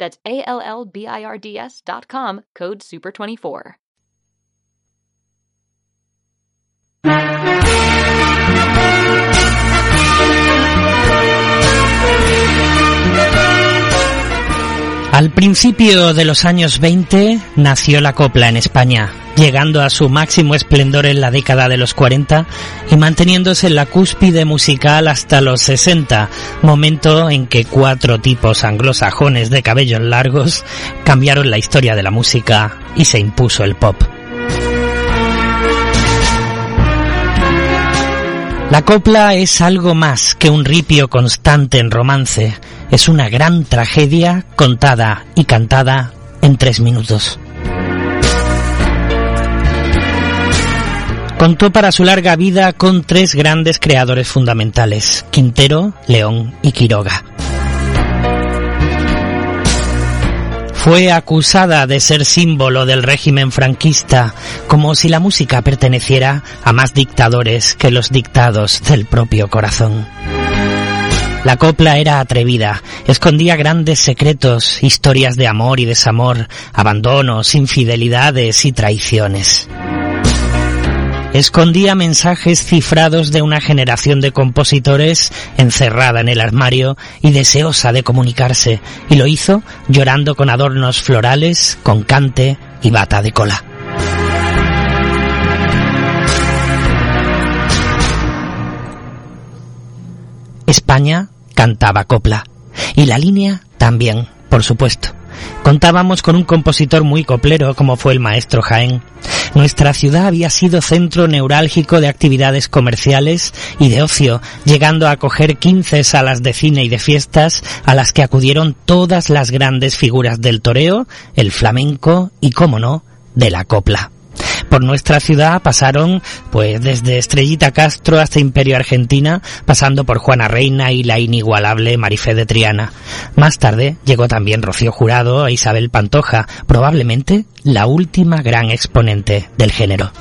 That's A L L B I R D S dot com, code SUPER24. Al principio de los años 20 nació la copla en España, llegando a su máximo esplendor en la década de los 40 y manteniéndose en la cúspide musical hasta los 60, momento en que cuatro tipos anglosajones de cabellos largos cambiaron la historia de la música y se impuso el pop. La copla es algo más que un ripio constante en romance, es una gran tragedia contada y cantada en tres minutos. Contó para su larga vida con tres grandes creadores fundamentales, Quintero, León y Quiroga. Fue acusada de ser símbolo del régimen franquista, como si la música perteneciera a más dictadores que los dictados del propio corazón. La copla era atrevida, escondía grandes secretos, historias de amor y desamor, abandonos, infidelidades y traiciones escondía mensajes cifrados de una generación de compositores encerrada en el armario y deseosa de comunicarse, y lo hizo llorando con adornos florales, con cante y bata de cola. España cantaba copla, y la línea también, por supuesto. Contábamos con un compositor muy coplero como fue el maestro Jaén. Nuestra ciudad había sido centro neurálgico de actividades comerciales y de ocio, llegando a acoger 15 salas de cine y de fiestas a las que acudieron todas las grandes figuras del toreo, el flamenco y, como no, de la copla. Por nuestra ciudad pasaron, pues, desde Estrellita Castro hasta Imperio Argentina, pasando por Juana Reina y la inigualable Marifé de Triana. Más tarde llegó también Rocío Jurado e Isabel Pantoja, probablemente la última gran exponente del género.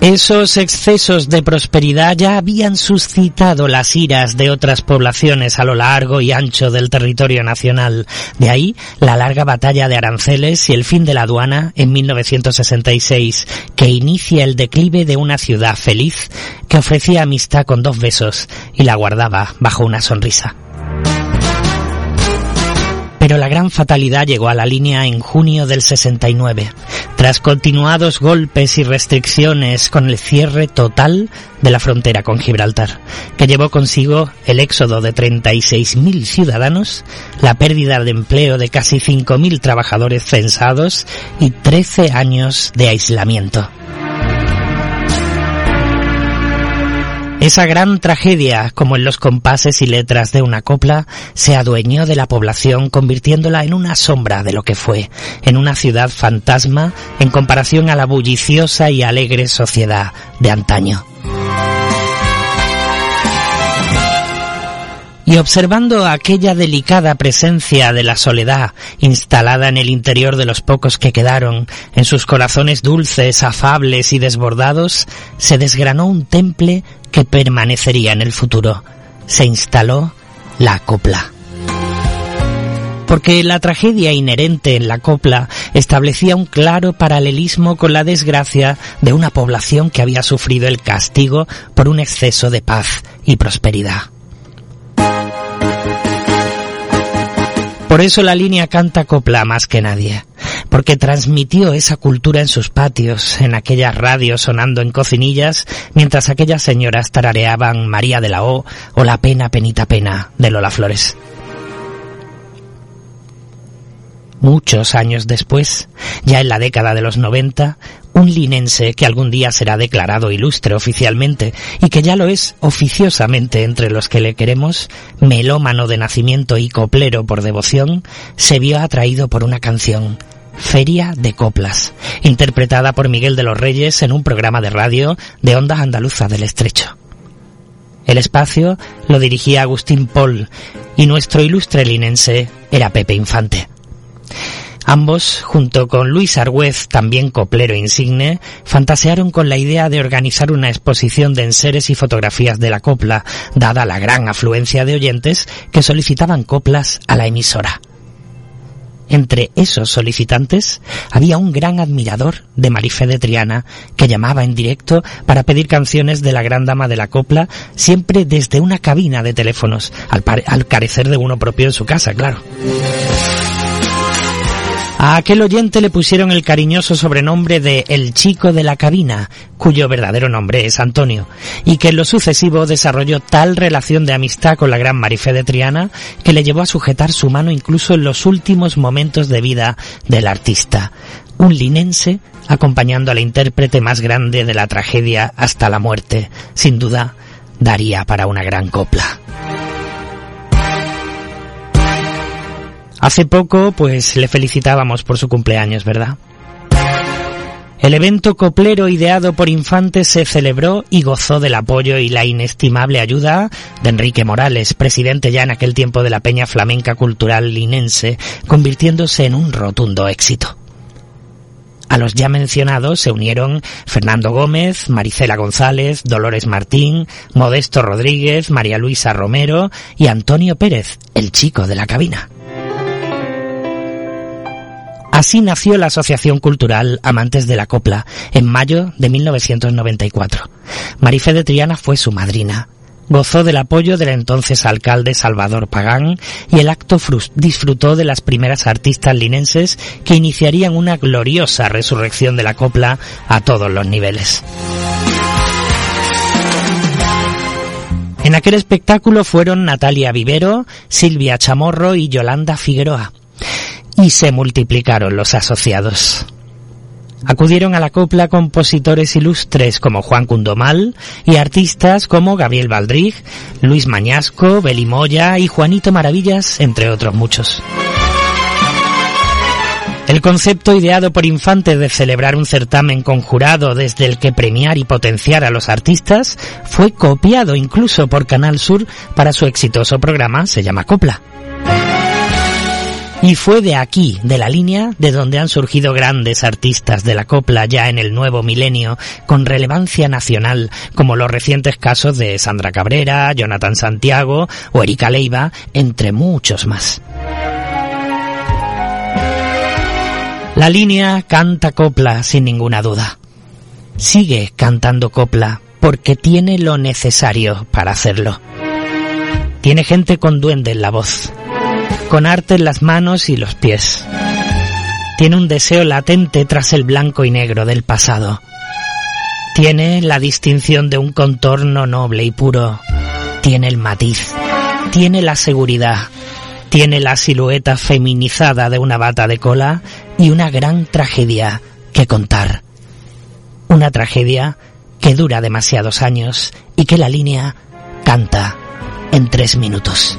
Esos excesos de prosperidad ya habían suscitado las iras de otras poblaciones a lo largo y ancho del territorio nacional. De ahí la larga batalla de aranceles y el fin de la aduana en 1966, que inicia el declive de una ciudad feliz que ofrecía amistad con dos besos y la guardaba bajo una sonrisa. Pero la gran fatalidad llegó a la línea en junio del 69, tras continuados golpes y restricciones con el cierre total de la frontera con Gibraltar, que llevó consigo el éxodo de 36.000 ciudadanos, la pérdida de empleo de casi 5.000 trabajadores censados y 13 años de aislamiento. Esa gran tragedia, como en los compases y letras de una copla, se adueñó de la población convirtiéndola en una sombra de lo que fue, en una ciudad fantasma en comparación a la bulliciosa y alegre sociedad de antaño. Y observando aquella delicada presencia de la soledad instalada en el interior de los pocos que quedaron, en sus corazones dulces, afables y desbordados, se desgranó un temple que permanecería en el futuro. Se instaló la copla porque la tragedia inherente en la copla establecía un claro paralelismo con la desgracia de una población que había sufrido el castigo por un exceso de paz y prosperidad. Por eso la línea canta copla más que nadie, porque transmitió esa cultura en sus patios, en aquellas radios sonando en cocinillas, mientras aquellas señoras tarareaban María de la O o La pena, penita, pena de Lola Flores. Muchos años después, ya en la década de los 90, un linense que algún día será declarado ilustre oficialmente y que ya lo es oficiosamente entre los que le queremos, melómano de nacimiento y coplero por devoción, se vio atraído por una canción, Feria de Coplas, interpretada por Miguel de los Reyes en un programa de radio de Onda Andaluza del Estrecho. El espacio lo dirigía Agustín Paul y nuestro ilustre linense era Pepe Infante. Ambos, junto con Luis Argüez, también coplero insigne, fantasearon con la idea de organizar una exposición de enseres y fotografías de la copla, dada la gran afluencia de oyentes que solicitaban coplas a la emisora. Entre esos solicitantes había un gran admirador de Marifé de Triana que llamaba en directo para pedir canciones de la gran dama de la copla, siempre desde una cabina de teléfonos, al, al carecer de uno propio en su casa, claro. A aquel oyente le pusieron el cariñoso sobrenombre de El Chico de la Cabina, cuyo verdadero nombre es Antonio, y que en lo sucesivo desarrolló tal relación de amistad con la gran Marifé de Triana que le llevó a sujetar su mano incluso en los últimos momentos de vida del artista, un linense acompañando al intérprete más grande de la tragedia hasta la muerte, sin duda daría para una gran copla. Hace poco, pues le felicitábamos por su cumpleaños, ¿verdad? El evento coplero ideado por Infante se celebró y gozó del apoyo y la inestimable ayuda de Enrique Morales, presidente ya en aquel tiempo de la Peña Flamenca Cultural Linense, convirtiéndose en un rotundo éxito. A los ya mencionados se unieron Fernando Gómez, Maricela González, Dolores Martín, Modesto Rodríguez, María Luisa Romero y Antonio Pérez, el chico de la cabina. Así nació la Asociación Cultural Amantes de la Copla en mayo de 1994. Marifé de Triana fue su madrina. Gozó del apoyo del entonces alcalde Salvador Pagán y el acto disfrutó de las primeras artistas linenses que iniciarían una gloriosa resurrección de la copla a todos los niveles. En aquel espectáculo fueron Natalia Vivero, Silvia Chamorro y Yolanda Figueroa y se multiplicaron los asociados. Acudieron a la copla compositores ilustres como Juan Cundomal y artistas como Gabriel Valdrig, Luis Mañasco, Beli Moya y Juanito Maravillas, entre otros muchos. El concepto ideado por Infante de celebrar un certamen conjurado desde el que premiar y potenciar a los artistas fue copiado incluso por Canal Sur para su exitoso programa Se llama Copla. Y fue de aquí, de la línea, de donde han surgido grandes artistas de la copla ya en el nuevo milenio, con relevancia nacional, como los recientes casos de Sandra Cabrera, Jonathan Santiago o Erika Leiva, entre muchos más. La línea canta copla sin ninguna duda. Sigue cantando copla porque tiene lo necesario para hacerlo. Tiene gente con duende en la voz con arte en las manos y los pies. Tiene un deseo latente tras el blanco y negro del pasado. Tiene la distinción de un contorno noble y puro. Tiene el matiz. Tiene la seguridad. Tiene la silueta feminizada de una bata de cola y una gran tragedia que contar. Una tragedia que dura demasiados años y que la línea canta en tres minutos.